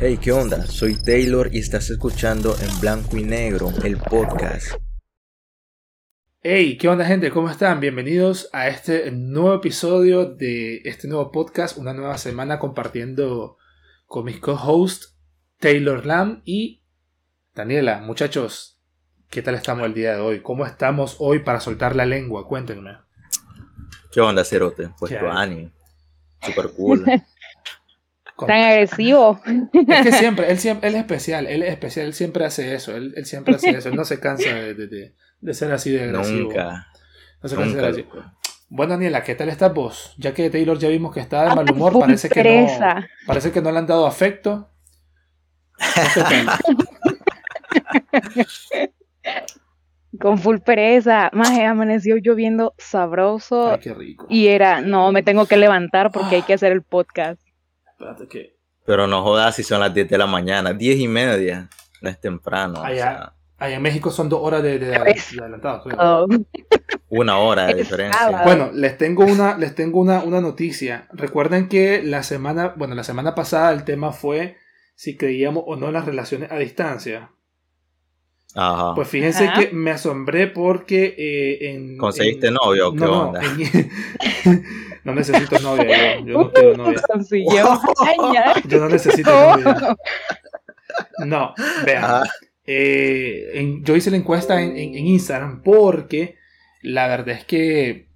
Hey, ¿qué onda? Soy Taylor y estás escuchando en blanco y negro el podcast. Hey, ¿qué onda gente? ¿Cómo están? Bienvenidos a este nuevo episodio de este nuevo podcast, una nueva semana compartiendo con mis co-hosts Taylor Lam y Daniela. Muchachos, ¿qué tal estamos el día de hoy? ¿Cómo estamos hoy para soltar la lengua? Cuéntenme. ¿Qué onda, Cerote? Pues tu Ani. Super cool. Tan agresivo. Es que siempre, él siempre, él es especial, él es especial, él siempre hace eso, él, siempre hace eso, él no se cansa de, ser así de agresivo. Nunca. No se cansa de agresivo. Bueno, Daniela, ¿qué tal estás vos? Ya que Taylor ya vimos que está de mal humor, parece que no, parece que no le han dado afecto. Con full pereza. Más amaneció lloviendo sabroso. Ay, qué rico. Y era, no, me tengo que levantar porque hay que hacer el podcast. Pero no jodas si son las 10 de la mañana, 10 y media. No es temprano. Allá, en México son dos horas de, adelantado. Oh. Una hora de diferencia. Bueno, les tengo una, les tengo una, una noticia. Recuerden que la semana, bueno, la semana pasada el tema fue si creíamos o no en las relaciones a distancia. Ajá. Pues fíjense que me asombré porque eh, en... ¿Conseguiste novio o qué onda? No, necesito novia, yo, no quiero novia. yo no necesito novia. No, vean. Eh, yo hice la encuesta en, Instagram porque la verdad es que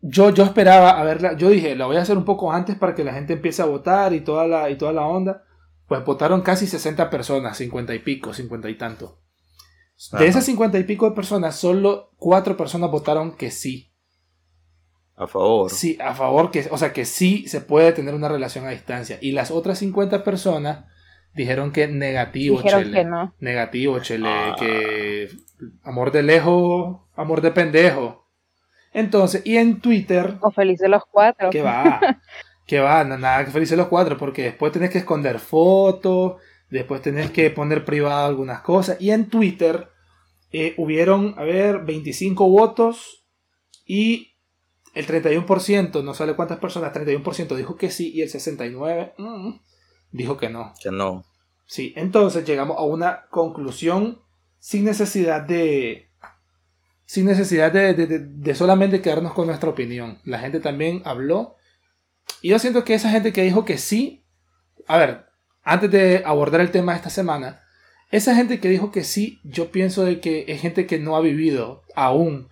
yo, yo esperaba a verla, yo dije, la voy a hacer un poco antes para que la gente empiece a votar y toda la, y toda la onda. Pues votaron casi 60 personas, 50 y pico, 50 y tanto. De esas 50 y pico de personas, solo 4 personas votaron que sí. A favor. Sí, a favor, que, o sea, que sí se puede tener una relación a distancia. Y las otras 50 personas dijeron que negativo, dijeron Que no. Negativo, chele, ah. que amor de lejos, amor de pendejo. Entonces, y en Twitter. O feliz de los cuatro. Que va. que va, nada que felices los cuatro, porque después tenés que esconder fotos, después tenés que poner privado algunas cosas. Y en Twitter eh, hubieron, a ver, 25 votos y el 31%, no sale cuántas personas, 31% dijo que sí y el 69% mm, dijo que no. Que no. Sí, entonces llegamos a una conclusión sin necesidad de... Sin necesidad de, de solamente quedarnos con nuestra opinión. La gente también habló y yo siento que esa gente que dijo que sí, a ver, antes de abordar el tema de esta semana, esa gente que dijo que sí, yo pienso de que es gente que no ha vivido aún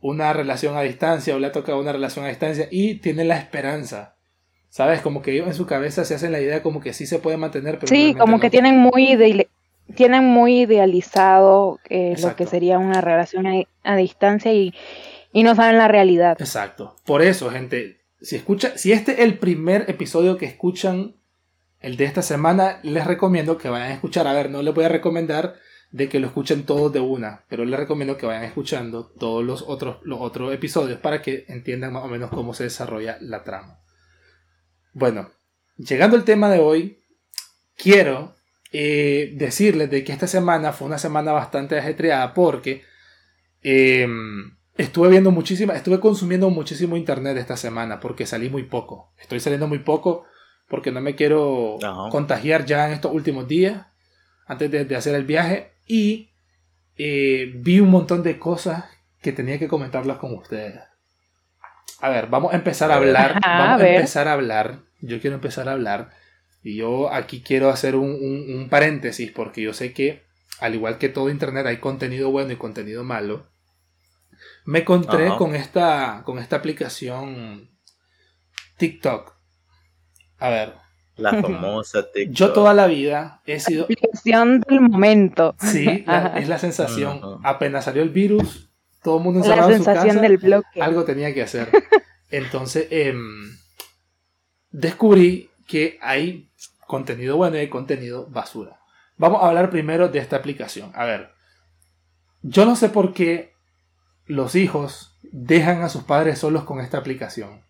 una relación a distancia o le ha tocado una relación a distancia y tiene la esperanza. ¿Sabes? Como que ellos en su cabeza se hacen la idea como que sí se puede mantener. Pero sí, como que tienen muy, tienen muy idealizado eh, lo que sería una relación a, distancia y, y no saben la realidad. Exacto. Por eso, gente, si, escucha, si este es el primer episodio que escuchan, el de esta semana, les recomiendo que vayan a escuchar. A ver, no les voy a recomendar de que lo escuchen todos de una, pero les recomiendo que vayan escuchando todos los otros, los otros episodios para que entiendan más o menos cómo se desarrolla la trama. Bueno, llegando al tema de hoy, quiero eh, decirles de que esta semana fue una semana bastante ajetreada porque em, Estuve viendo muchísima, estuve consumiendo muchísimo internet esta semana porque salí muy poco. Estoy saliendo muy poco porque no me quiero contagiar ya en estos últimos días antes de, hacer el viaje y eh, vi un montón de cosas que tenía que comentarlas con ustedes. A ver, vamos a empezar a hablar. vamos a, empezar a hablar. Yo quiero empezar a hablar. Y yo aquí quiero hacer un, un paréntesis porque yo sé que al igual que todo internet hay contenido bueno y contenido malo. Me encontré con esta, con esta aplicación TikTok. A ver. La famosa TikTok. Yo toda la vida he sido. La aplicación del momento. Sí, es la sensación. Apenas salió el virus, todo el mundo encerrado la sensación en su casa, del bloque. Algo tenía que hacer. Entonces, em, descubrí que hay contenido bueno y hay contenido basura. Vamos a hablar primero de esta aplicación. A ver, yo no sé por qué los hijos dejan a sus padres solos con esta aplicación.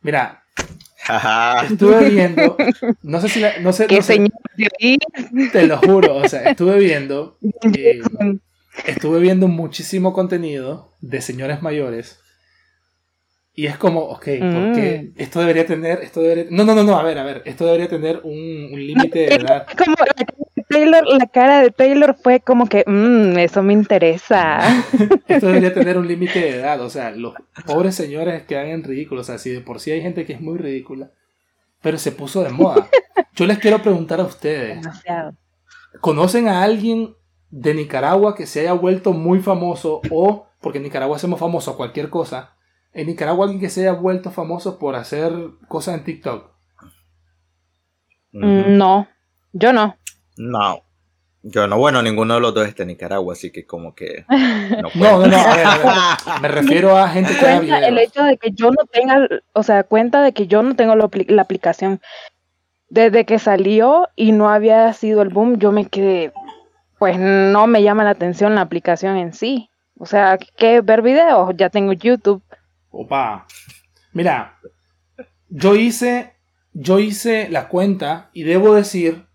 Mira, estuve viendo, no sé si la, no sé, te lo juro, o sea, estuve viendo, eh, estuve viendo muchísimo contenido de señores mayores Y es como, ok, porque mm. esto debería tener, esto debería, no, no, no, no, a ver, a ver, esto debería tener un, límite de edad. Como Taylor, la cara de Taylor fue como que, mmm, eso me interesa. esto debería tener un límite de edad, o sea, los pobres señores que hagan ridículos, o sea, si de por sí hay gente que es muy ridícula, pero se puso de moda. Yo les quiero preguntar a ustedes, ¿conocen a alguien de Nicaragua que se haya vuelto muy famoso o, porque en Nicaragua hacemos famoso cualquier cosa, en Nicaragua alguien que se haya vuelto famoso por hacer cosas en TikTok? Mm, no, yo no. No. Yo no, bueno, ninguno de los dos está en Nicaragua, así que como que... No, no, no, a ver, me refiero a gente que cuenta El hecho de que yo no tenga, o sea, cuenta de que yo no tengo la aplicación. Desde que salió y no había sido el boom, yo me quedé, pues no me llama la atención la aplicación en sí. O sea, que ver videos, ya tengo YouTube. Opa. Mira, yo hice, yo hice la cuenta y debo decir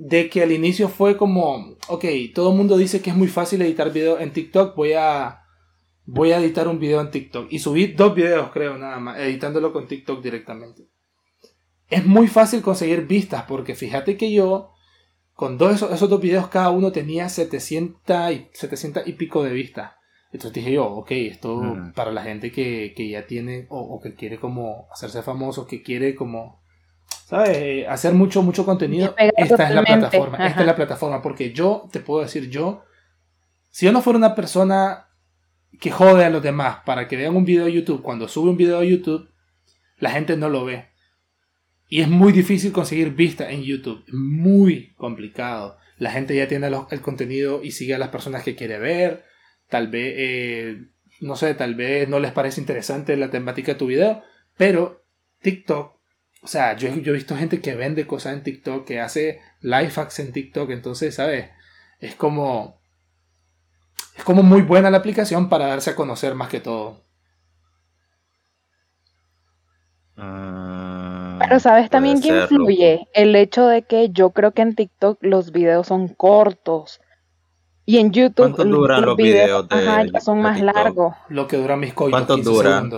de que al inicio fue como, ok, todo el mundo dice que es muy fácil editar video en TikTok, voy a, voy a editar un video en TikTok. Y subí dos videos, creo, nada más, editándolo con TikTok directamente. Es muy fácil conseguir vistas porque fíjate que yo, con dos, esos, dos videos cada uno tenía 700 y, 700 y pico de vistas. Entonces dije yo, ok, esto mm. para la gente que, ya tiene o, que quiere como hacerse famoso, que quiere como, ¿sabes? Hacer mucho, mucho contenido. Esta es la plataforma, esta es la plataforma, porque yo te puedo decir, yo, si yo no fuera una persona que jode a los demás para que vean un video de YouTube, cuando sube un video de YouTube, la gente no lo ve. Y es muy difícil conseguir vista en YouTube, muy complicado. La gente ya tiene el contenido y sigue a las personas que quiere ver tal vez, eh, no sé, tal vez no les parece interesante la temática de tu video, pero TikTok, o sea, yo, yo he visto gente que vende cosas en TikTok, que hace live hacks en TikTok, entonces, ¿sabes? Es como... Es como muy buena la aplicación para darse a conocer más que todo. Ah, pero sabes también que influye el hecho de que yo creo que en TikTok los videos son cortos. Y en YouTube ¿Cuánto duran los, videos, de, son más largos. Lo que dura mis coitos. ¿Cuánto duran?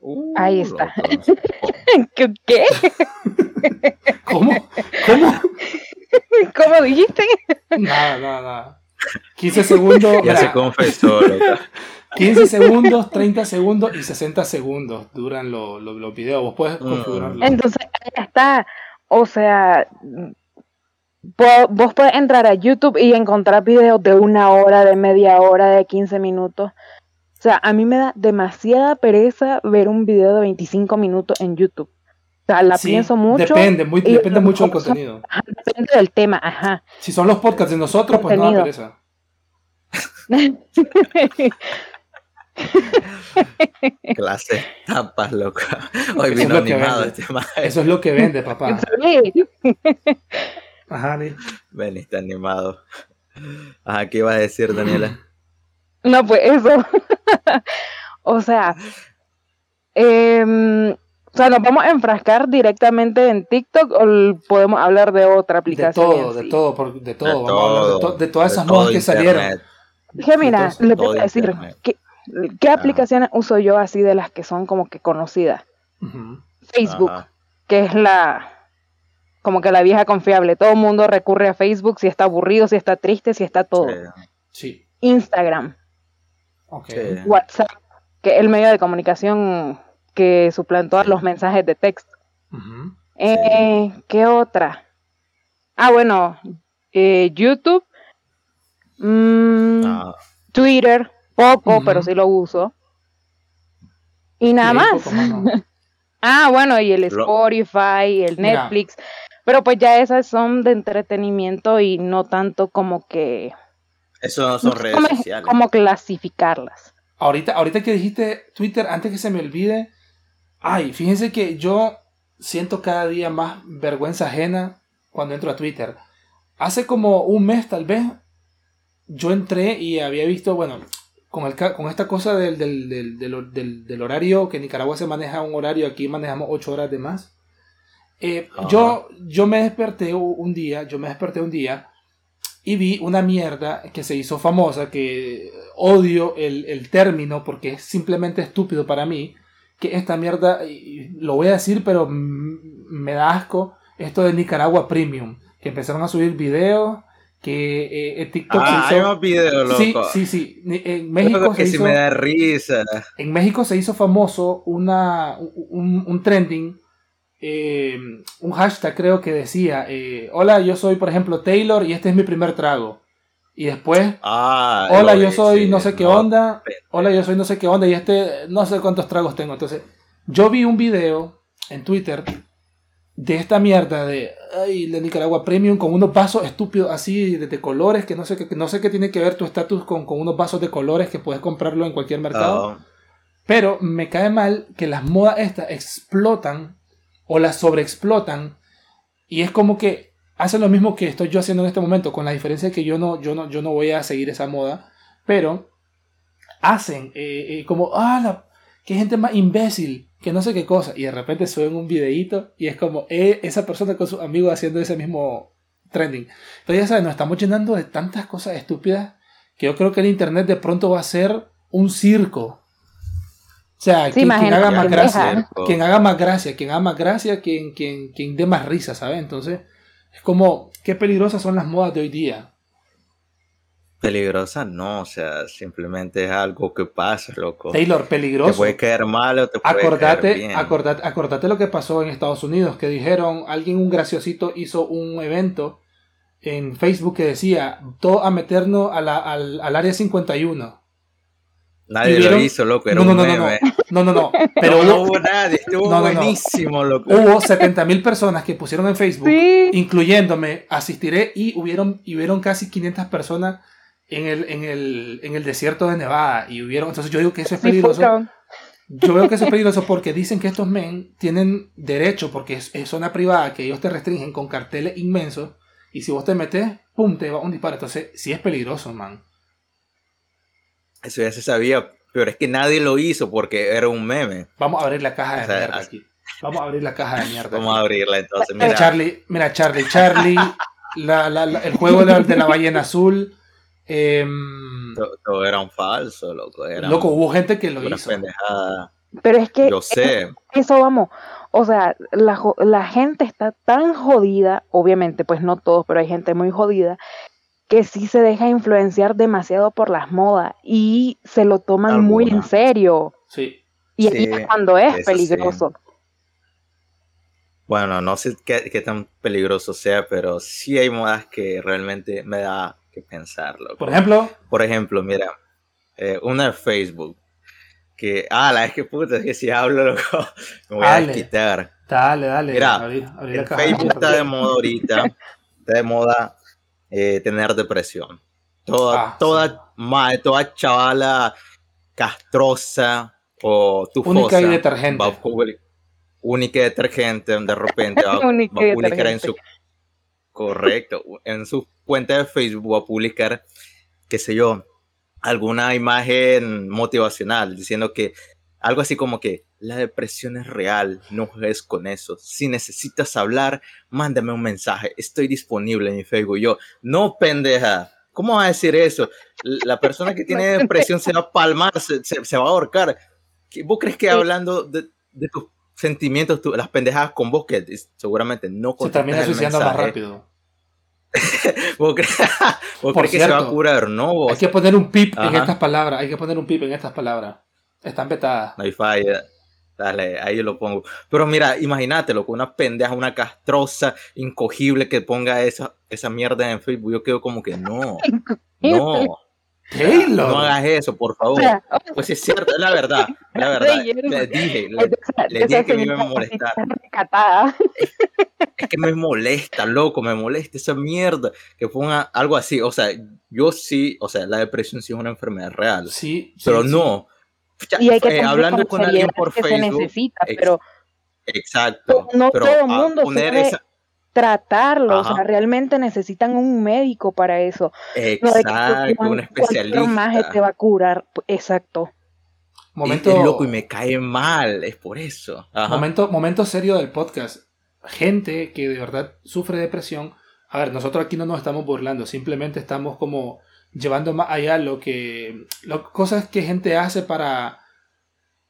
Uh, Ahí está. ¿Qué? ¿Cómo? ¿Cómo? ¿Cómo dijiste? Nada, nada, nada. 15 segundos. Ya se confesó, 15 segundos, 30 segundos y 60 segundos duran los, los, videos. Vos puedes mm. configurarlo. Entonces, ahí está. O sea, vos puedes entrar a YouTube y encontrar videos de una hora, de media hora, de 15 minutos. O sea, a mí me da demasiada pereza ver un video de 25 minutos en YouTube. O sea, la pienso mucho. Depende, muy, depende mucho del contenido. depende del tema, ajá. Si son los podcasts de nosotros, pues no da pereza. Clase tapas, loca. Hoy vino animado este Eso es lo que vende, papá. Ajá, Ven, está animado. Ajá, ¿qué ibas a decir, Daniela? No, pues eso. o sea, em, o sea, nos vamos a enfrascar directamente en TikTok o podemos hablar de otra aplicación. De todo, de todo, de todo, vamos a hablar de, todas esas modas que salieron. Dije, mira, le voy a decir, ¿qué, qué aplicaciones uso yo así de las que son como que conocidas? Facebook, que es la, como que la vieja confiable. Todo el mundo recurre a Facebook si está aburrido, si está triste, si está todo. Sí. Instagram. WhatsApp, que es el medio de comunicación que suplantó a los mensajes de texto. Eh, ¿Qué otra? Ah, bueno, eh, YouTube, mm, ah. Twitter, poco, pero sí lo uso. Y nada más. ah, bueno, y el Spotify, el Netflix. Pero pues ya esas son de entretenimiento y no tanto como que... Eso no son redes sociales. Como clasificarlas. Ahorita, ahorita que dijiste Twitter, antes que se me olvide, ay, fíjense que yo siento cada día más vergüenza ajena cuando entro a Twitter. Hace como un mes tal vez, yo entré y había visto, bueno, con, el, con esta cosa del, del, del, del, horario, que en Nicaragua se maneja un horario, aquí manejamos 8 horas de más. Eh, yo, yo me desperté un día, yo me desperté un día y vi una mierda que se hizo famosa, que odio el, el término porque es simplemente estúpido para mí, que esta mierda, lo voy a decir, pero me da asco, esto de Nicaragua Premium, que empezaron a subir videos, que eh, TikTok ah, se hizo... hay más videos, loco. Sí, sí, sí. En México que se hizo... me da risa. En México se hizo famoso una, un, un trending, eh, un hashtag creo que decía, eh, hola, yo soy por ejemplo Taylor y este es mi primer trago. Y después, ah, hola, yo soy no sé qué onda, hola, yo soy no sé qué onda y este no sé cuántos tragos tengo. Entonces, yo vi un video en Twitter de esta mierda de, ay, de Nicaragua Premium con unos vasos estúpidos así de, colores que no sé, que no sé qué tiene que ver tu estatus con, con, unos vasos de colores que puedes comprarlo en cualquier mercado. Ah. Pero me cae mal que las modas estas explotan o las sobreexplotan y es como que hacen lo mismo que estoy yo haciendo en este momento, con la diferencia que yo no, yo no, yo no voy a seguir esa moda, pero hacen eh, eh, como, ah, la, qué gente más imbécil, que no sé qué cosa, y de repente suben un videíto y es como eh, esa persona con sus amigos haciendo ese mismo trending. Entonces ya saben, nos estamos llenando de tantas cosas estúpidas que yo creo que el Internet de pronto va a ser un circo. O sea, quien, haga más gracia, quien haga más gracia, quien haga más gracia, quien, quien, quien dé más risa, ¿sabes? Entonces, es como, qué peligrosas son las modas de hoy día. Peligrosa no, o sea, simplemente es algo que pasa, loco. Taylor, peligroso. Te puede caer mal o te puede acordate, caer bien. Acordate, acordate lo que pasó en Estados Unidos, que dijeron, alguien, un graciosito, hizo un evento en Facebook que decía, todo a meternos a la, al, al área 51. Nadie lo hizo, loco, era no, un no, meme. No, no, no. Pero no hubo nadie, estuvo buenísimo, loco. Hubo 70 mil personas que pusieron en Facebook, incluyéndome, asistiré, y hubieron, y hubieron casi 500 personas en el, en, el, en el desierto de Nevada. Y hubieron, entonces yo digo que eso es peligroso. Yo veo que eso es peligroso porque dicen que estos men tienen derecho, porque es, zona privada, que ellos te restringen con carteles inmensos. Y si vos te metes, pum, te va un disparo. Entonces, sí es peligroso, man. Eso ya se sabía, pero es que nadie lo hizo porque era un meme. Vamos a abrir la caja de mierda aquí. Vamos a abrir la caja de mierda. Vamos a abrirla entonces. Mira, Charlie, mira, Charlie, Charlie, el juego de la, ballena azul. Em, todo, era un falso, loco. loco, hubo gente que lo hizo. Pero es que. Yo sé. Eso vamos. O sea, la, la gente está tan jodida, obviamente, pues no todos, pero hay gente muy jodida, que sí se deja influenciar demasiado por las modas y se lo toman muy en serio. Sí. Y ahí es cuando es peligroso. Bueno, no sé qué, tan peligroso sea, pero sí hay modas que realmente me da que pensarlo. Por ejemplo. Por ejemplo, mira, eh, una de Facebook. Que, ah, la es que puta, es que si hablo, loco, me voy a quitar. Dale, dale. Mira, Facebook está de moda ahorita. Está de moda eh, tener depresión. Toda, ah, toda, toda chavala castrosa o tu Única y detergente. única detergente, de repente va, a publicar en su... Correcto, en su cuenta de Facebook va a publicar, qué sé yo, alguna imagen motivacional diciendo que algo así como que la depresión es real, no juegues con eso. Si necesitas hablar, mándame un mensaje. Estoy disponible en mi Facebook. Yo, no pendeja. ¿Cómo vas a decir eso? La persona que tiene depresión se va a palmar, se, va a ahorcar. ¿Vos crees que hablando de, tus sentimientos, las pendejadas con vos, que seguramente no Se termina suicidando más rápido. ¿Vos crees, que se va a curar? No. Hay que poner un pip en estas palabras. Hay que poner un pip en estas palabras. Están petadas. No hay falla. Dale, ahí lo pongo. Pero mira, imagínatelo, con una pendeja, una castrosa, incogible que ponga esa, esa mierda en Facebook. Yo quedo como que no. No. Taylor. No hagas eso, por favor. Pues es cierto, es la verdad. La verdad. Le dije, le, dije que me iba a molestar. Es, que me molesta, loco, me molesta esa mierda. Que ponga algo así. O sea, yo sí, o sea, la depresión sí es una enfermedad real. Sí. Pero no y hay que eh, hablando con alguien por que Facebook, se necesita, pero exacto. No todo el mundo puede tratarlo, o sea, realmente necesitan un médico para eso. Exacto, un especialista. más te va a curar, exacto. Momento, es, loco y me cae mal, es por eso. Momento, momento serio del podcast. Gente que de verdad sufre depresión a ver, nosotros aquí no nos estamos burlando, simplemente estamos como llevando más allá lo que, lo, cosas que gente hace para,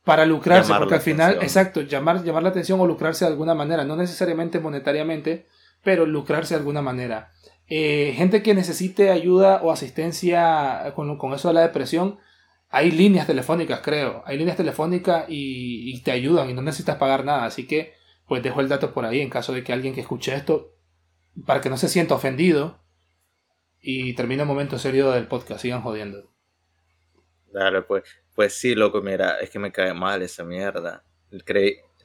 para lucrarse, porque al final, exacto, llamar, llamar la atención o lucrarse de alguna manera, no necesariamente monetariamente, pero lucrarse de alguna manera. Eh, gente que necesite ayuda o asistencia con, con, eso de la depresión, hay líneas telefónicas, creo, hay líneas telefónicas y, y te ayudan y no necesitas pagar nada, así que pues dejo el dato por ahí en caso de que alguien que escuche esto para que no se sienta ofendido y termine el momento serio del podcast, sigan jodiendo. Dale, pues, pues sí, loco, mira, es que me cae mal esa mierda.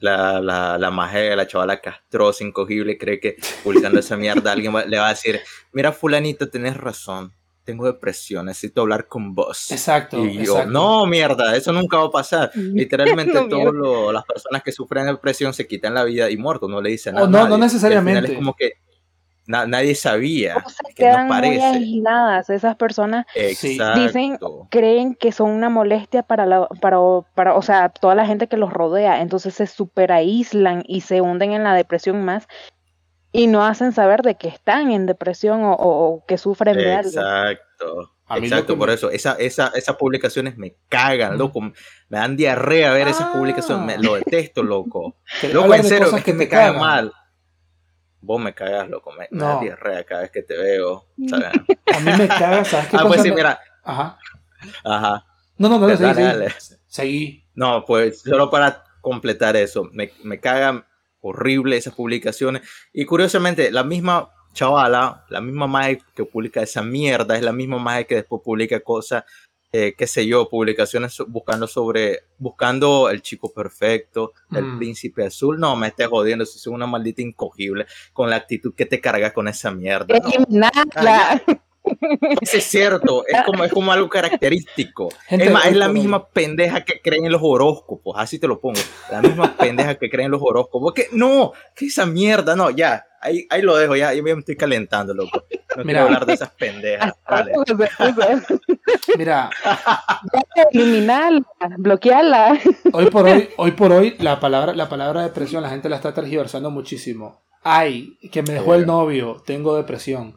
La, la, la maje, la chavala castrosa, incogible, cree que publicando esa mierda alguien le va a decir, mira fulanito, tenés razón, tengo depresión, necesito hablar con vos. Exacto. Y yo, no, mierda, eso nunca va a pasar. Literalmente todas las personas que sufren depresión se quitan la vida y muerto, no le dicen nada. no, no necesariamente. Es como que nadie sabía. O quedan muy aisladas. Esas personas dicen, creen que son una molestia para la, para, para, o sea, toda la gente que los rodea. Entonces se super aíslan y se hunden en la depresión más y no hacen saber de que están en depresión o, que sufren de algo. Exacto. Exacto, por eso, esa, esa, esas publicaciones me cagan, loco. Me dan diarrea ver esas publicaciones, lo detesto, loco. loco, en serio, es que, me cae mal vos me cagas, loco, me, no. da diarrea cada vez que te veo, ¿sabes? A mí me cagas, ¿sabes qué Ah, pues sí, mira. Ajá. Ajá. No, no, no, dale, seguí, dale. seguí. No, pues solo para completar eso, me, me cagan horrible esas publicaciones. Y curiosamente, la misma chavala, la misma madre que publica esa mierda, es la misma madre que después publica cosas eh, qué sé yo, publicaciones buscando sobre, buscando el chico perfecto, el Mm. príncipe azul. No, me estés jodiendo, si soy una maldita incogible con la actitud que te cargas con esa mierda. No. Eso es cierto, es como, es como algo característico. Gente, es más, es la misma pendeja que creen en los horóscopos, así te lo pongo. La misma pendeja que creen en los horóscopos. Que no, que esa mierda, no, ya, ahí, ahí lo dejo, ya, yo me estoy calentando, loco. No Mira. quiero hablar de esas pendejas. Vale. Mira, Eliminarla, bloquearla. hoy por hoy, hoy por hoy, la palabra, la palabra depresión la gente la está tergiversando muchísimo. Ay, que me dejó el novio, tengo depresión.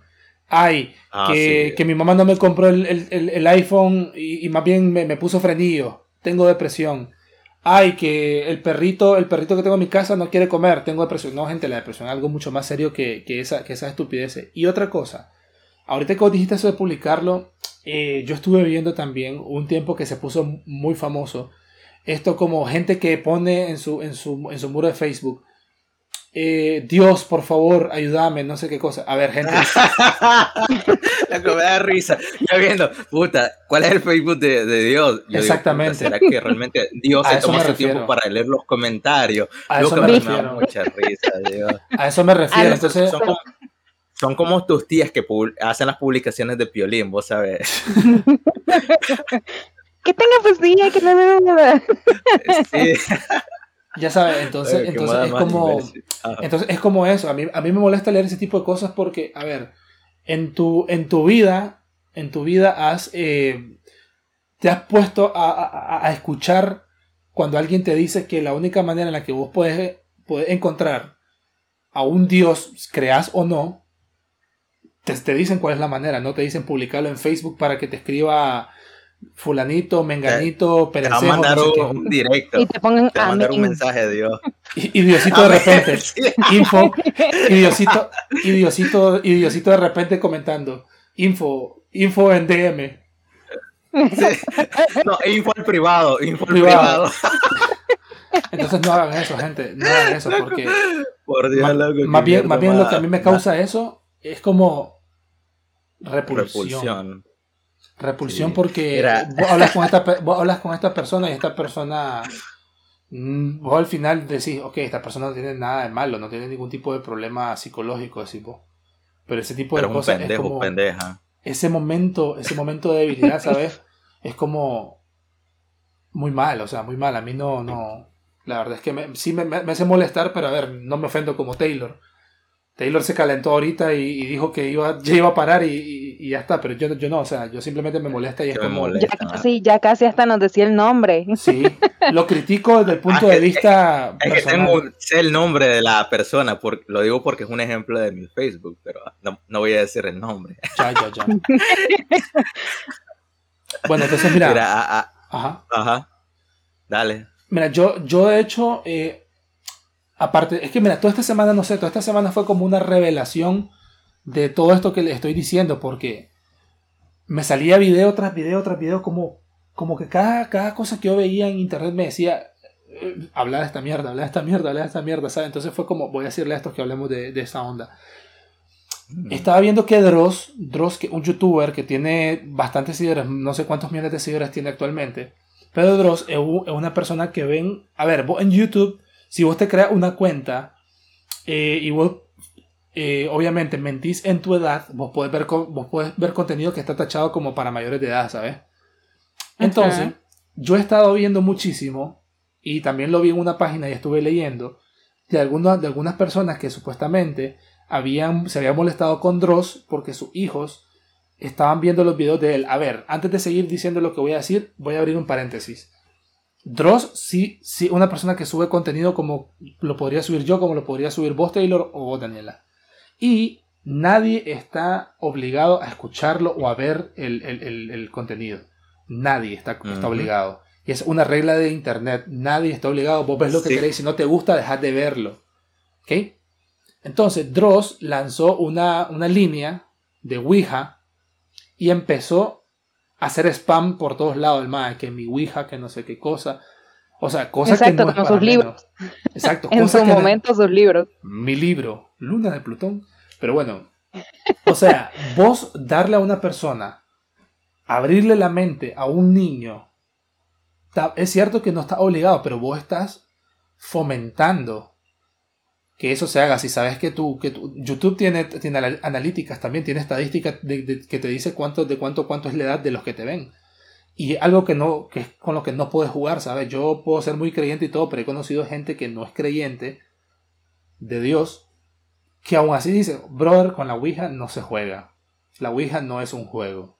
Ay, Ah, que, sí. que mi mamá no me compró el, el- el- el iPhone y, y más bien me, me puso frenillo, tengo depresión. Ay, que el perrito, el perrito que tengo en mi casa no quiere comer, tengo depresión. No, gente, la depresión es algo mucho más serio que, que esa, que esa estupidez. Y otra cosa, ahorita que vos dijiste eso de publicarlo, eh, yo estuve viendo también un tiempo que se puso muy famoso. Esto como gente que pone en su, en su, en su muro de Facebook. Eh, Dios, por favor, ayúdame, no sé qué cosa. A ver, gente. La que me da risa. Ya viendo, puta, ¿cuál es el Facebook de, de Dios? Yo Exactamente. ¿Será que realmente Dios A se toma su tiempo para leer los comentarios? A eso me me, da refiero. mucha risa, Dios. A eso me refiero. Entonces, son, como, son como tus tías que hacen las publicaciones de Piolín, vos sabes. Que tenga pastilla, que no me nada. Sí. ya sabes, entonces, Oye, entonces es como. imbécil. Entonces es como eso. A mí, a mí me molesta leer ese tipo de cosas porque, a ver, en tu, en tu vida, en tu vida has, eh, te has puesto a, escuchar cuando alguien te dice que la única manera en la que vos puedes encontrar a un Dios, creas o no, te, te dicen cuál es la manera, no te dicen publicarlo en Facebook para que te escriba fulanito, menganito, Te va a perencejo, mandar no sé qué. un, un directo. Y te pongan Te va a mandar un mensaje de Dios. Y, y Diosito de repente. sí. Info, y Diosito, y Diosito, y Diosito de repente comentando, info, info en DM. No, info al privado, info al Privado. privado. Entonces no hagan eso, gente, no hagan eso, porque Por Dios, loco, más, bien, más bien lo que a mí me causa eso es como repulsión. repulsión. Repulsión Sí. porque vos hablas, con esta, vos hablas con esta persona y esta persona, mm, vos al final decís, ok, esta persona no tiene nada de malo, no tiene ningún tipo de problema psicológico, decís vos. Pero ese tipo Pero de cosas es pendejo, como... pendeja. ese momento, ese momento de debilidad, ¿sabes? Es como muy mal, o sea, muy mal. A mí no, no. La verdad es que me, sí me, me- me hace molestar, pero a ver, no me ofendo como Taylor. Taylor se calentó ahorita y, dijo que iba, ya iba a parar y, ya está, pero yo, yo no, o sea, yo simplemente me molesta y es como... ya, casi, ya casi hasta nos decía el nombre. Sí, lo critico desde el punto de vista... Es, que tengo, sé el nombre de la persona, por, lo digo porque es un ejemplo de mi Facebook, pero no, voy a decir el nombre. Ya, ya, ya. bueno, entonces mira... ajá. Ajá. Dale. Mira, yo, yo de hecho... Eh, Aparte, es que mira, toda esta semana, no sé, toda esta semana fue como una revelación de todo esto que le estoy diciendo, porque me salía video tras video tras video, como, como que cada, cada cosa que yo veía en internet me decía, eh, habla de esta mierda, habla de esta mierda, habla de esta mierda, ¿sabes? Entonces fue como, voy a decirle a estos que hablemos de, de esa onda. Mm. Estaba viendo que Dross, Dross, que un youtuber que tiene bastantes seguidores, no sé cuántos millones de seguidores tiene actualmente, pero Dross es una persona que ven, a ver, vos en YouTube si vos te creas una cuenta eh, y vos eh, obviamente mentís en tu edad, vos podés, ver, vos podés ver contenido que está tachado como para mayores de edad, ¿sabes? Entonces, yo he estado viendo muchísimo y también lo vi en una página y estuve leyendo de algunas, de algunas personas que supuestamente habían, se habían molestado con Dross porque sus hijos estaban viendo los videos de él. A ver, antes de seguir diciendo lo que voy a decir, voy a abrir un paréntesis. Dross sí, sí, una persona que sube contenido como lo podría subir yo, como lo podría subir vos, Taylor, o vos, Daniela. Y nadie está obligado a escucharlo o a ver el, contenido. Nadie está, está, obligado. Y es una regla de internet. Nadie está obligado. Vos ves lo que queréis. Si no te gusta, dejad de verlo. ¿Ok? Entonces, Dross lanzó una, una línea de Ouija y empezó hacer spam por todos lados, el más que mi Ouija, que no sé qué cosa. O sea, cosas que no como sus libros. Exacto. en su momento sus libros. Mi libro, Luna de Plutón. Pero bueno, o sea, vos darle a una persona, abrirle la mente a un niño, es cierto que no está obligado, pero vos estás fomentando que eso se haga. Si sabes que, tú, que YouTube tiene, tiene analíticas también, tiene estadísticas que te dice cuánto, de cuánto, cuánto es la edad de los que te ven. Y algo que no, que es con lo que no puedes jugar, ¿sabes? Yo puedo ser muy creyente y todo, pero he conocido gente que no es creyente de Dios, que aún así dice, brother, con la Ouija no se juega. La Ouija no es un juego.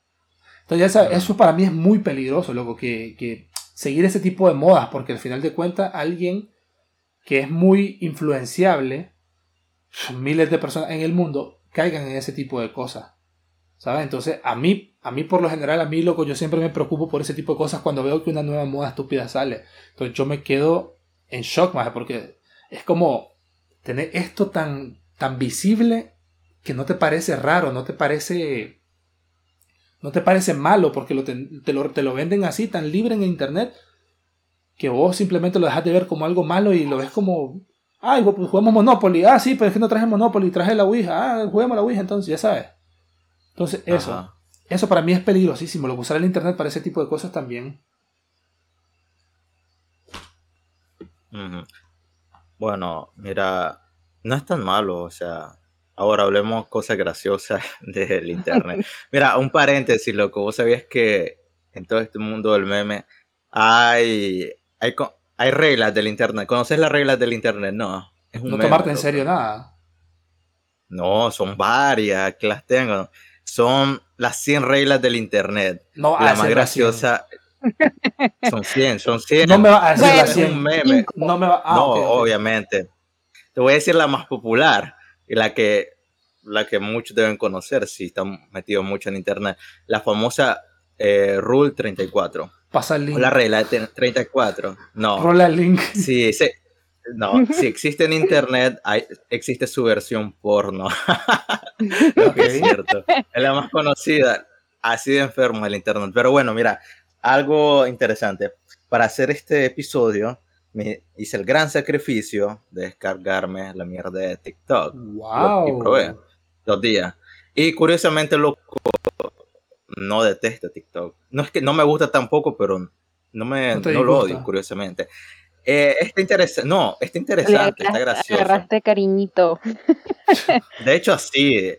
Entonces, ya sabes, eso para mí es muy peligroso, loco, que, que seguir ese tipo de modas, porque al final de cuentas alguien que es muy influenciable, miles de personas en el mundo caigan en ese tipo de cosas. ¿Sabes? Entonces, a mí, a mí por lo general, a mí, loco, yo siempre me preocupo por ese tipo de cosas cuando veo que una nueva moda estúpida sale. Entonces, yo me quedo en shock, más porque es como tener esto tan, tan visible que no te parece raro, no te parece. No te parece malo porque lo te, lo, te lo venden así, tan libre en internet, que vos simplemente lo dejas de ver como algo malo y lo ves como, ay, pues jugamos Monopoly, ah, sí, pero es que no traje Monopoly, traje la Ouija, ah, juguemos la Ouija entonces, ya sabes. Entonces, eso, eso para mí es peligrosísimo, lo que usar el Internet para ese tipo de cosas también. Bueno, mira, no es tan malo, o sea, ahora hablemos cosas graciosas del Internet. Mira, un paréntesis, loco, vos sabías que en todo este mundo del meme hay hay, hay reglas del Internet. ¿Conoces las reglas del Internet? No. no tomarte en serio nada. No, son varias que las tengo. Son las 100 reglas del Internet. No, la más graciosa. Son 100, son 100. No me va a decir la 100. Meme. No, me va... Ah, no obviamente. Te voy a decir la más popular y la que, la que muchos deben conocer si están metidos mucho en Internet. La famosa eh, Rule 34. Pasa el link. La regla de 34. No. Rola el link. Sí, sí. No, si existe en internet, hay, existe su versión porno. es cierto. Es la más conocida. Así de enfermo el internet. Pero bueno, mira, algo interesante. Para hacer este episodio, me hice el gran sacrificio de descargarme la mierda de TikTok. Wow. Y probé dos días. Y curiosamente, lo no detesto TikTok. No es que no me gusta tampoco, pero no me no, lo odio, curiosamente. Eh, está interesante, no, está interesante, está gracioso. Agarraste cariñito. De hecho, sí,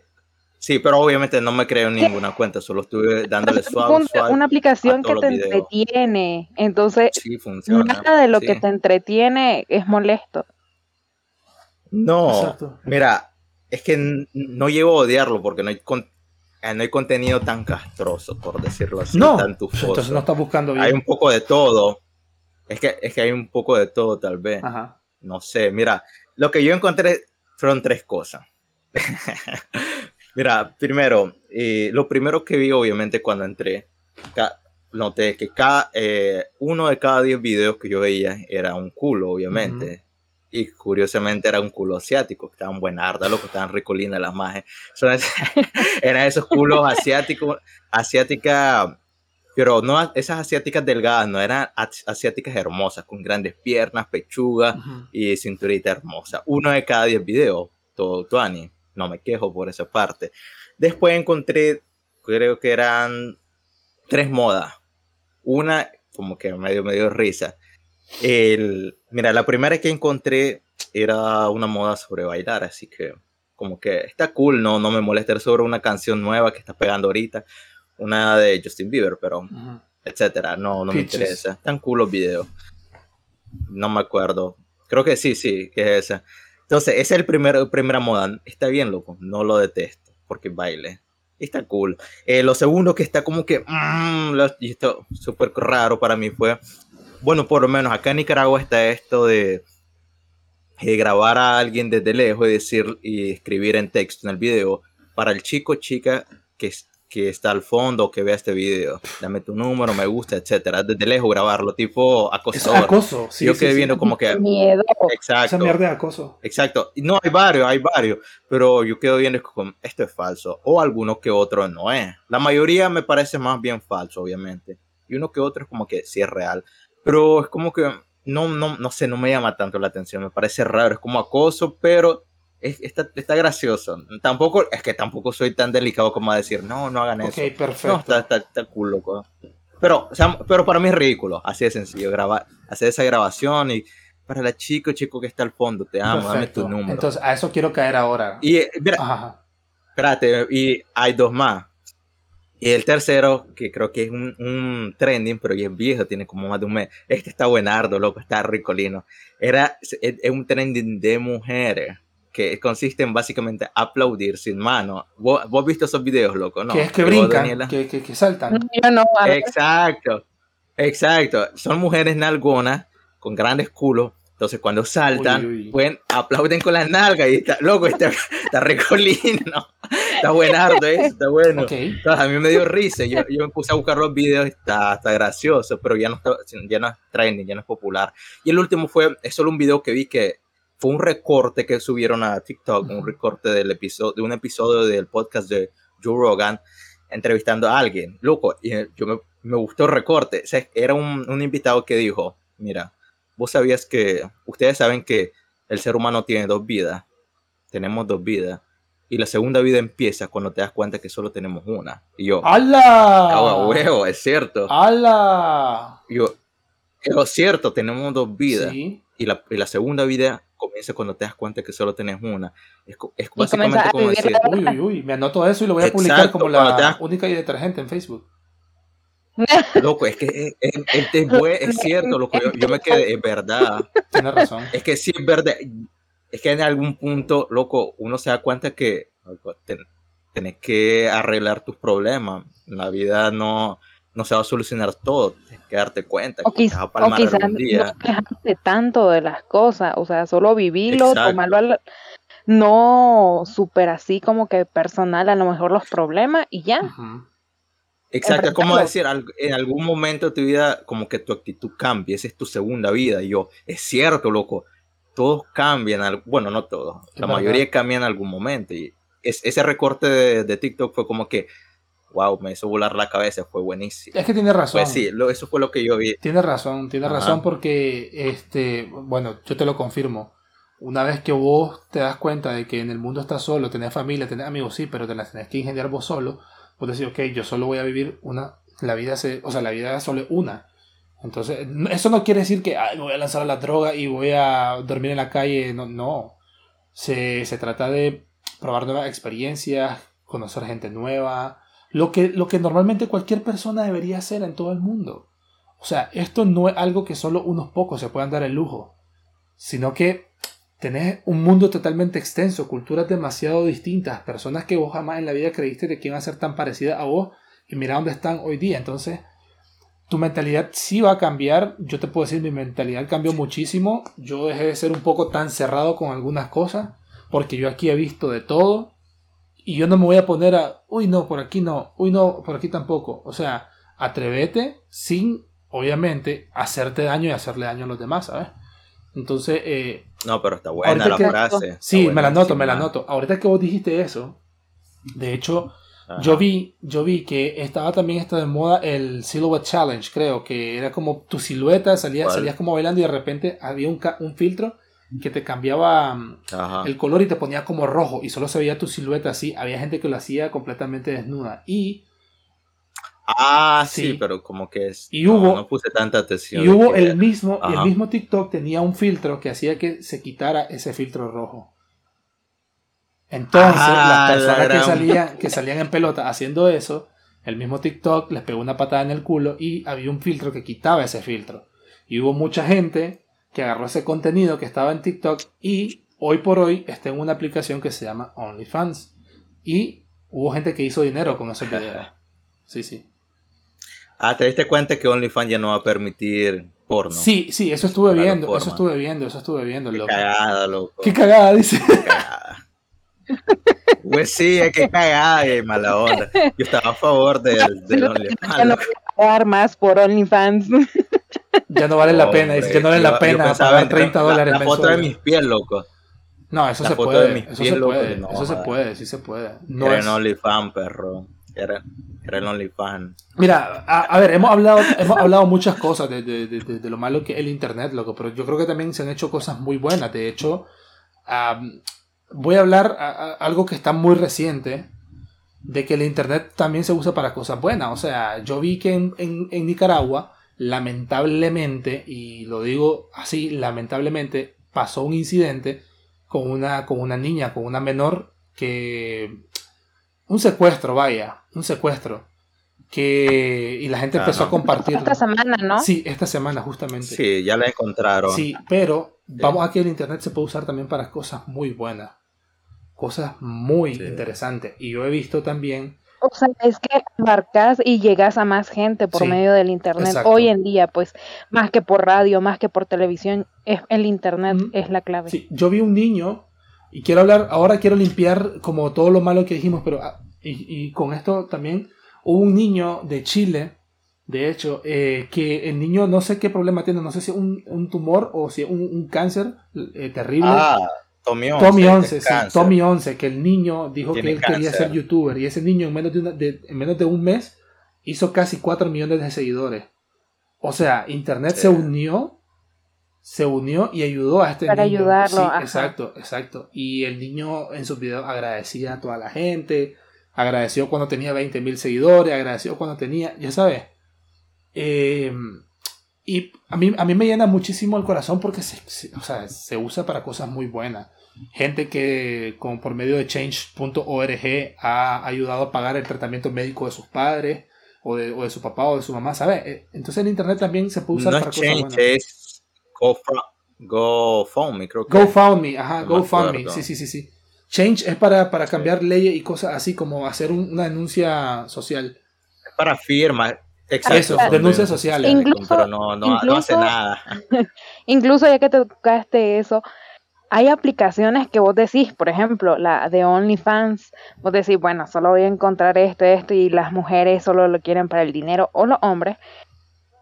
sí, pero obviamente no me creo ninguna cuenta, solo estuve dándole suave, suave Una aplicación que te entretiene, entonces sí, funciona. nada de lo que te entretiene es molesto. No, mira, es que no llego a odiarlo porque no hay, eh, no hay contenido tan castroso, por decirlo así. No, entonces no estás buscando bien. Hay un poco de todo. Es que, es que hay un poco de todo, tal vez. No sé, mira, lo que yo encontré fueron tres cosas. mira, primero, eh, lo primero que vi, obviamente, cuando entré, noté que cada, eh, uno de cada diez videos que yo veía era un culo, obviamente. Y curiosamente era un culo asiático, estaban buenardas, loco, estaban ricolinas las majes. eran esos culos asiáticos, asiáticas, pero no esas asiáticas delgadas, no eran asiáticas hermosas, con grandes piernas, pechuga y cinturita hermosa. Uno de cada diez videos, todo Tuani. No me quejo por esa parte. Después encontré, creo que eran tres modas. Una, como que medio, medio risa el, mira, la primera que encontré era una moda sobre bailar, así que como que está cool, no, no me molesta sobre una canción nueva que está pegando ahorita, una de Justin Bieber, pero etcétera, no, no me interesa. Están cool los videos. No me acuerdo. Creo que sí, sí, que es esa. Entonces, esa es el primer, primera moda. Está bien, loco, no lo detesto, porque baile. Está cool. Eh, lo segundo que está como que, mm, y esto súper raro para mí fue bueno, por lo menos acá en Nicaragua está esto de, grabar a alguien desde lejos y decir y escribir en texto en el video para el chico chica que, que está al fondo que vea este video. Dame tu número, me gusta, etcétera. Desde lejos grabarlo, tipo acosador. Es acoso, sí. Yo quedé viendo como que. Miedo. Exacto. Esa mierda de acoso. Exacto. No, hay varios, hay varios. Pero yo quedo viendo como esto es falso. O alguno que otro no es. La mayoría me parece más bien falso, obviamente. Y uno que otro es como que sí es real pero es como que no, no, no sé, no me llama tanto la atención, me parece raro, es como acoso, pero está, está, gracioso. Tampoco, es que tampoco soy tan delicado como a decir, no, no hagan eso. Ok, perfecto. No, está, está, cool, loco. Pero, o sea, pero para mí es ridículo, así de sencillo, grabar, hacer esa grabación y para la chico, chico que está al fondo, te amo, dame tu número. Entonces, a eso quiero caer ahora. Y, eh, mira, espérate, y hay dos más. Y el tercero, que creo que es un, trending, pero ya es viejo, tiene como más de un mes. Este está buenardo, loco, está ricolino. Era, es, un trending de mujeres que consiste en básicamente aplaudir sin mano. ¿Vos, visto esos videos, loco? ¿no? Que es que brincan, que, que, saltan. exacto, exacto. Son mujeres nalgonas con grandes culos entonces, cuando saltan, pueden aplauden con las nalgas y está, loco, está, está recolino. Está buenardo eso, está bueno. a mí me dio risa. Yo, yo, me puse a buscar los videos, está, está gracioso, pero ya no, está, ya no es trending, ya no es popular. Y el último fue, es solo un video que vi que fue un recorte que subieron a TikTok, un recorte del episodio, de un episodio del podcast de Joe Rogan, entrevistando a alguien. Loco, y yo me, me gustó el recorte. O sea, era un, un invitado que dijo, mira, vos sabías que, ustedes saben que el ser humano tiene dos vidas, tenemos dos vidas, y la segunda vida empieza cuando te das cuenta que solo tenemos una. Y yo, ¡Hala! huevo, es cierto. ¡Hala! yo, es cierto, tenemos dos vidas. Y, la, y la segunda vida comienza cuando te das cuenta que solo tenés una. Es, es básicamente como decir. Uy, uy, uy, me anoto eso y lo voy a publicar como la única y detergente en Facebook. Loco, es que es, es, cierto, loco, yo, me quedé, es verdad. Tienes razón. Es que sí, es verdad. Es que en algún punto, loco, uno se da cuenta que tenés que arreglar tus problemas. La vida no, no se va a solucionar todo. Tienes que darte cuenta. O, que vas a o quizás no quejarte tanto de las cosas. O sea, solo vivirlo, tomarlo no súper así como que personal, a lo mejor los problemas y ya. Exacto, es como decir, en algún momento de tu vida, como que tu actitud cambia, esa es tu segunda vida. Y yo, es cierto, loco, todos cambian, bueno, no todos, la mayoría cambian en algún momento. Y ese recorte de, TikTok fue como que, wow, me hizo volar la cabeza, fue buenísimo. Es que tiene razón. Pues sí, eso fue lo que yo vi. Tiene razón, tiene razón porque, este, bueno, yo te lo confirmo. Una vez que vos te das cuenta de que en el mundo estás solo, tenés familia, tenés amigos, sí, pero te las tenés que ingeniar vos solo pues decir, ok, yo solo voy a vivir una, la vida, se, o sea, la vida es solo una. Entonces, eso no quiere decir que me voy a lanzar a la droga y voy a dormir en la calle, no, no. Se, se trata de probar nuevas experiencias, conocer gente nueva, lo que, lo que normalmente cualquier persona debería hacer en todo el mundo. O sea, esto no es algo que solo unos pocos se puedan dar el lujo, sino que tenés un mundo totalmente extenso, culturas demasiado distintas, personas que vos jamás en la vida creíste de que iban a ser tan parecidas a vos y mira dónde están hoy día. Entonces, tu mentalidad sí va a cambiar. Yo te puedo decir, mi mentalidad cambió muchísimo. Yo dejé de ser un poco tan cerrado con algunas cosas porque yo aquí he visto de todo y yo no me voy a poner a, uy, no, por aquí no, uy, no, por aquí tampoco. O sea, atrévete sin, obviamente, hacerte daño y hacerle daño a los demás, ¿sabes? Entonces, eh, no, pero está buena la frase. Sí, me la noto, me la noto. Ahorita que vos dijiste eso, de hecho, yo vi, yo vi que estaba también esto de moda el Silhouette Challenge, creo, que era como tu silueta, salías, salías como bailando y de repente había un, un filtro que te cambiaba mm, el color y te ponía como rojo y solo se veía tu silueta así. Había gente que lo hacía completamente desnuda. Y. Ah, sí, pero como que es. Y hubo. No puse tanta atención. Y hubo el mismo. El mismo TikTok tenía un filtro que hacía que se quitara ese filtro rojo. Entonces, las personas que salían, que salían en pelota haciendo eso, el mismo TikTok les pegó una patada en el culo y había un filtro que quitaba ese filtro. Y hubo mucha gente que agarró ese contenido que estaba en TikTok y hoy por hoy está en una aplicación que se llama OnlyFans. Y hubo gente que hizo dinero con ese video. Sí, sí. Ah, ¿te diste cuenta que OnlyFans ya no va a permitir porno? Sí, sí, eso estuve viendo, eso estuve viendo, eso estuve viendo. Qué cagada, loco. Qué cagada, dice. Pues sí, es que cagada, y mala onda. Yo estaba a favor del, OnlyFans. No pagar más por OnlyFans. Ya no vale la pena, ya no vale la pena pagar 30 dólares. La, foto de mis pies, loco. No, eso se puede. eso se puede. eso se puede, sí se puede. No era es... OnlyFans, perro. Era, era el OnlyFans. Mira, a, ver, hemos hablado, hemos hablado muchas cosas de, de, de, de, lo malo que es el Internet, loco, pero yo creo que también se han hecho cosas muy buenas. De hecho, voy a hablar a, algo que está muy reciente, de que el Internet también se usa para cosas buenas. O sea, yo vi que en, en, en Nicaragua lamentablemente, y lo digo así, lamentablemente, pasó un incidente con una, con una niña, con una menor, que... Un secuestro, vaya, un secuestro. Que... Y la gente empezó a compartir. Esta semana, ¿no? Sí, esta semana justamente. Sí, ya la encontraron. Sí, pero vamos a que el Internet se puede usar también para cosas muy buenas. Cosas muy interesantes. Y yo he visto también o sea, es que abarcas y llegas a más gente por medio del internet. Hoy en día, pues, más que por radio, más que por televisión, es, el internet es la clave. Sí, yo vi un niño y quiero hablar, ahora quiero limpiar como todo lo malo que dijimos, pero ah, y, con esto también hubo un niño de Chile, de hecho, eh, que el niño no sé qué problema tiene, no sé si un, un tumor o si un, un cáncer eh, terrible. Ah Tommy 11. Tommy 11, sí, Tommy 11, que el niño dijo que él quería ser youtuber y ese niño en menos de, en menos de un mes hizo casi 4 millones de seguidores. O sea, Internet se unió, se unió y ayudó a este Para niño. ayudarlo. Sí, exacto, exacto. Y el niño en sus videos agradecía a toda la gente, agradeció cuando tenía 20 mil seguidores, agradeció cuando tenía, ya sabes. Eh, y a mí, a mí me llena muchísimo el corazón porque se, o sea, se usa para cosas muy buenas. Gente que con, por medio de change.org ha ayudado a pagar el tratamiento médico de sus padres o de, o de su papá o de su mamá, ¿sabes? Eh, entonces en internet también se puede usar para change, cosas buenas. Es GoFundMe, creo que. GoFundMe, ajá, GoFundMe, sí, sí, sí, sí. Change es para, para cambiar leyes y cosas así como hacer una denuncia social. Es para firmas Exacto, denuncias sociales. Incluso, pero no, no, hace nada. incluso ya que te tocaste eso, hay aplicaciones que vos decís, por ejemplo, la de OnlyFans, vos decís, bueno, solo voy a encontrar esto, esto, y las mujeres solo lo quieren para el dinero, o los hombres,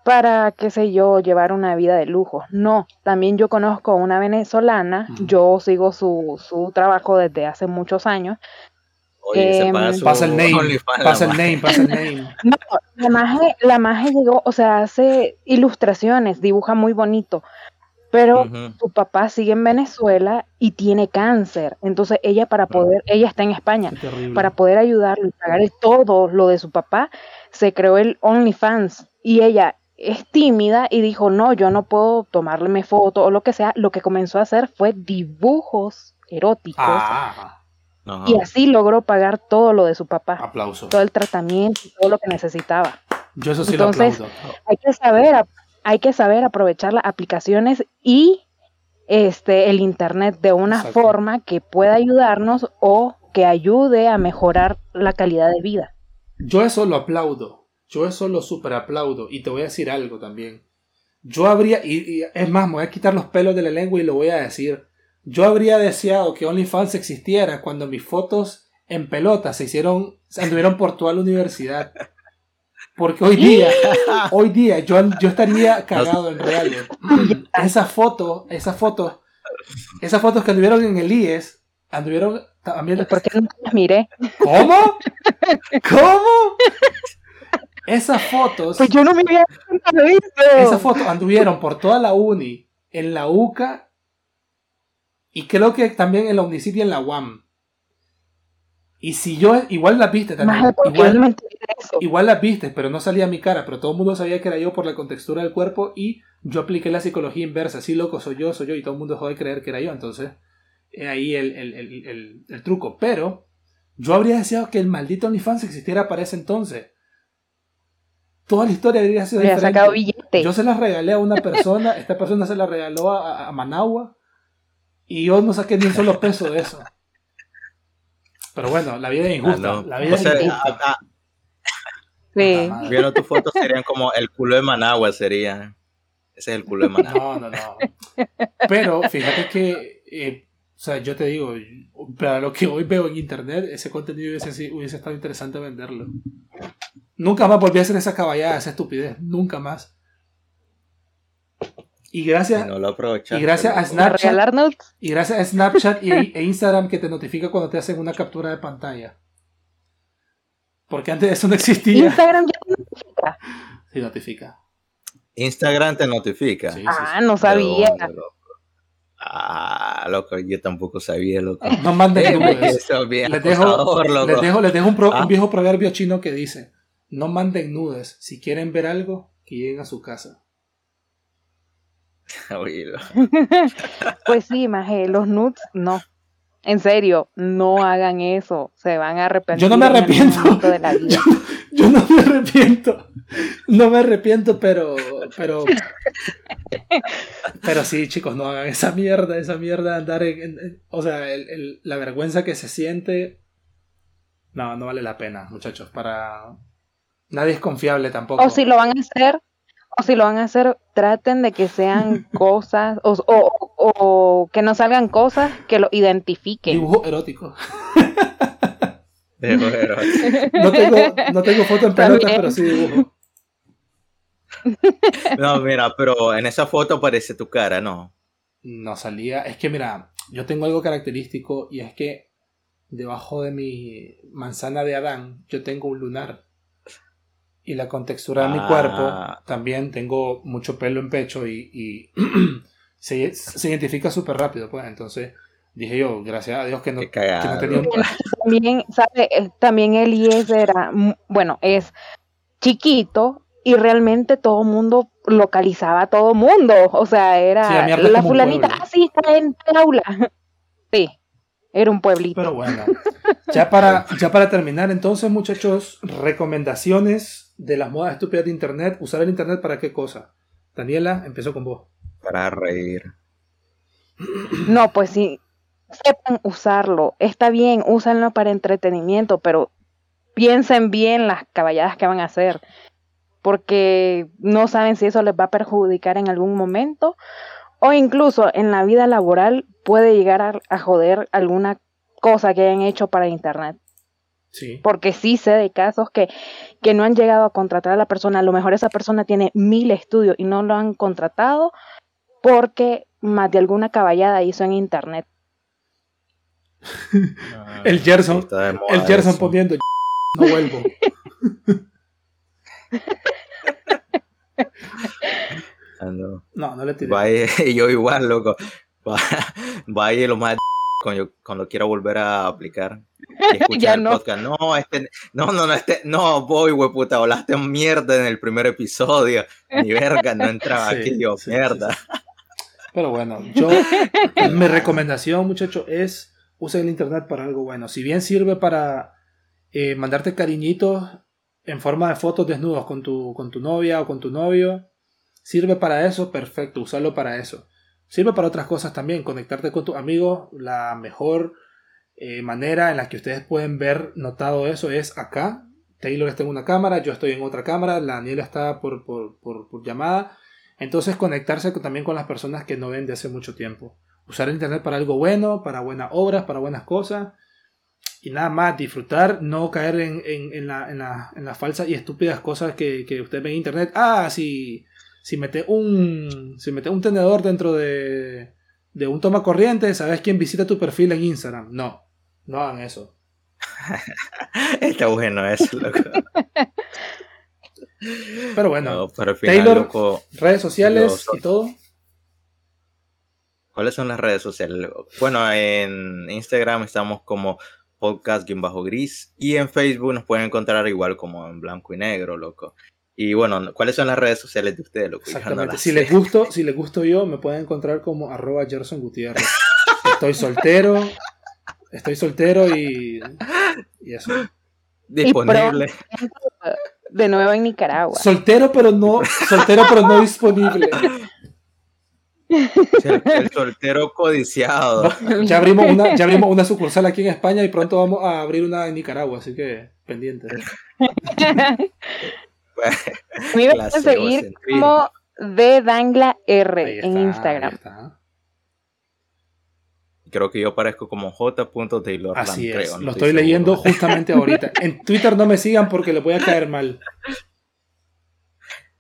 para, qué sé yo, llevar una vida de lujo. No, también yo conozco una venezolana, yo sigo su, su trabajo desde hace muchos años, Em, pasa, el name, pasa el name, pasa el name. No, la maje, la maje llegó, o sea, hace ilustraciones, dibuja muy bonito, pero su papá sigue en Venezuela y tiene cáncer. Entonces ella para poder, ella está en España, para poder ayudarlo y pagar todo lo de su papá, se creó el OnlyFans y ella es tímida y dijo, no, yo no puedo tomarle foto o lo que sea. Lo que comenzó a hacer fue dibujos eróticos. Ah y así logró pagar todo lo de su papá. Aplauso. Todo el tratamiento, todo lo que necesitaba. Yo eso sí Entonces, Hay que saber, hay que saber aprovechar las aplicaciones y este, el Internet de una forma que pueda ayudarnos o que ayude a mejorar la calidad de vida. Yo eso lo aplaudo, yo eso lo super aplaudo y te voy a decir algo también. Yo habría, y, es más, me voy a quitar los pelos de la lengua y lo voy a decir. Yo habría deseado que OnlyFans existiera cuando mis fotos en pelota se hicieron, se anduvieron por toda la universidad. Porque hoy día, hoy día yo, yo estaría cagado en real. Esas fotos, esas fotos, esas fotos que anduvieron en el IES, anduvieron también. ¿Por qué no las miré? ¿Cómo? ¿Cómo? Esas fotos. Pues yo no me había Esas fotos anduvieron por toda la uni, en la UCA y creo que también en la Unicity y en la UAM. Y si yo, igual las viste también. Igual, igual las viste, pero no salía mi cara, pero todo el mundo sabía que era yo por la contextura del cuerpo y yo apliqué la psicología inversa. Sí, loco, soy yo, soy yo, y todo el mundo dejó de creer que era yo. Entonces, ahí el, el, el, truco. Pero yo habría deseado que el maldito OnlyFans existiera para ese entonces. Toda la historia habría sido diferente. Yo se la regalé a una persona, esta persona se la regaló a, a Managua y yo no saqué ni un solo peso de eso. Pero bueno, la vida es injusta. Ah, la vida es injusta. Ah, ah. sí. Vieron tus fotos, serían como el culo de Managua, sería. Ese es el culo de Managua. No, no, no. Pero fíjate que, eh, o sea, yo te digo, para lo que hoy veo en internet, ese contenido hubiese, hubiese estado interesante venderlo. Nunca más volví a hacer esa caballada, esa estupidez. Nunca más. Y gracias, y gracias a Snapchat. Y gracias a Snapchat y, e Instagram que te notifica cuando te hacen una captura de pantalla. Porque antes eso no existía. Instagram ya te notifica. Sí, notifica. Instagram te notifica. ah, no sabía. ah, loco, yo tampoco sabía, loco. No manden nudes. les, dejo, les, dejo, les dejo, un, un, ah. viejo proverbio chino que dice: No manden nudes. Si quieren ver algo, que lleguen a su casa. pues sí, Maje, los nudes no. En serio, no hagan eso. Se van a arrepentir. Yo no me arrepiento. De la vida. Yo, no me arrepiento. No me arrepiento, pero. Pero. Pero sí, chicos, no hagan esa mierda, esa mierda de andar en. o sea, la vergüenza que se siente. No, no vale la pena, muchachos. Para. Nadie es confiable tampoco. O si lo van a hacer, o si lo van a hacer, traten de que sean cosas o, o, que no salgan cosas que lo identifiquen. Dibujo erótico. Dibujo erótico. No tengo, no tengo foto en pelotas, pero sí dibujo. No, mira, pero en esa foto aparece tu cara, ¿no? No salía. Es que, mira, yo tengo algo característico y es que debajo de mi manzana de Adán yo tengo un lunar y la contextura de mi cuerpo, ah. también tengo mucho pelo en pecho y, se, identifica súper rápido, pues entonces dije yo, gracias a Dios que no, que no tenía También, ¿sabe? Eh, también Elías era, bueno, es chiquito y realmente todo el mundo localizaba a todo mundo, o sea, era la fulanita, así está en el aula. Sí, era un pueblito. Pero bueno, ya para, ya para terminar entonces muchachos, recomendaciones de las modas estúpidas de Internet, usar el Internet para qué cosa. Daniela, empezó con vos. Para reír. No, pues sí, sepan usarlo. Está bien, úsenlo para entretenimiento, pero piensen bien las caballadas que van a hacer, porque no saben si eso les va a perjudicar en algún momento o incluso en la vida laboral puede llegar a, a joder alguna cosa que hayan hecho para Internet. Porque sí sé de casos que, que no han llegado a contratar a la persona. A lo mejor esa persona tiene mil estudios y no lo han contratado porque más de alguna caballada hizo en internet. el Gerson, el Gerson poniendo no vuelvo. Ah, no. no, no le tiré. Vaya, yo igual, loco. Vaya lo más cuando, cuando quiero volver a aplicar y escuchar el podcast. No, este, no, no, no, este, no, voy, güey, puta, hablaste mierda en el primer episodio. Ni verga, no entraba aquí, yo, mierda. Pero bueno, yo, mi recomendación, muchacho, es usa el internet para algo bueno. Si bien sirve para eh, mandarte cariñitos en forma de fotos desnudos con tu, con tu novia o con tu novio, sirve para eso, perfecto, usarlo para eso. Sirve para otras cosas también, conectarte con tus amigos. La mejor eh, manera en la que ustedes pueden ver notado eso es acá. Taylor está en una cámara, yo estoy en otra cámara, la Daniela está por, llamada. Entonces conectarse también con las personas que no ven de hace mucho tiempo. Usar el Internet para algo bueno, para buenas obras, para buenas cosas. Y nada más, disfrutar, no caer en, en, en, la, en, la, en las falsas y estúpidas cosas que, que usted ve en Internet. Ah, sí si mete un, si mete un tenedor dentro de, de un toma corriente, ¿sabes quién visita tu perfil en Instagram? No, no hagan eso. Está bueno eso, loco. Pero bueno, Taylor, redes sociales y todo. ¿Cuáles son las redes sociales? Bueno, en Instagram estamos como podcast-gris y en Facebook nos pueden encontrar igual como en blanco y negro, loco. Y bueno, ¿cuáles son las redes sociales de ustedes? Exactamente. Si les, gusto, si les gusto yo, me pueden encontrar como arroba Gerson Gutiérrez. Estoy soltero. Estoy soltero y, y eso. Disponible. de nuevo en Nicaragua. Soltero pero no, soltero pero no disponible. El, soltero codiciado. Ya abrimos, una, ya abrimos una sucursal aquí en España y pronto vamos a abrir una en Nicaragua, así que pendiente. Me a seguir como de Dangla R en Instagram. Creo que yo parezco como J.Taylor. Así es, lo estoy, leyendo justamente ahorita. En Twitter no me sigan porque le voy a caer mal.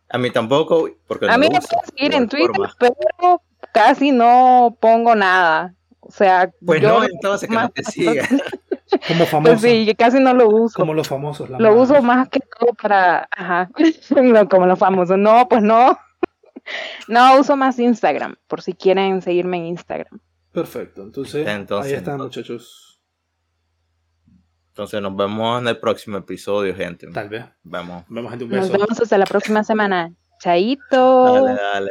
A mí tampoco, porque a mí me pueden seguir en Twitter, pero casi no pongo nada. O sea, pues yo no, entonces que no te siga. Como famoso. Pues sí, casi no lo uso. Como los famosos. lo uso más que todo para, ajá, como los famosos. No, pues no. No, uso más Instagram, por si quieren seguirme en Instagram. Perfecto, entonces, ahí están muchachos. Entonces nos vemos en el próximo episodio, gente. Tal vez. Vemos. Vemos, gente, un beso. Nos vemos hasta la próxima semana. Chaito. Dale, dale.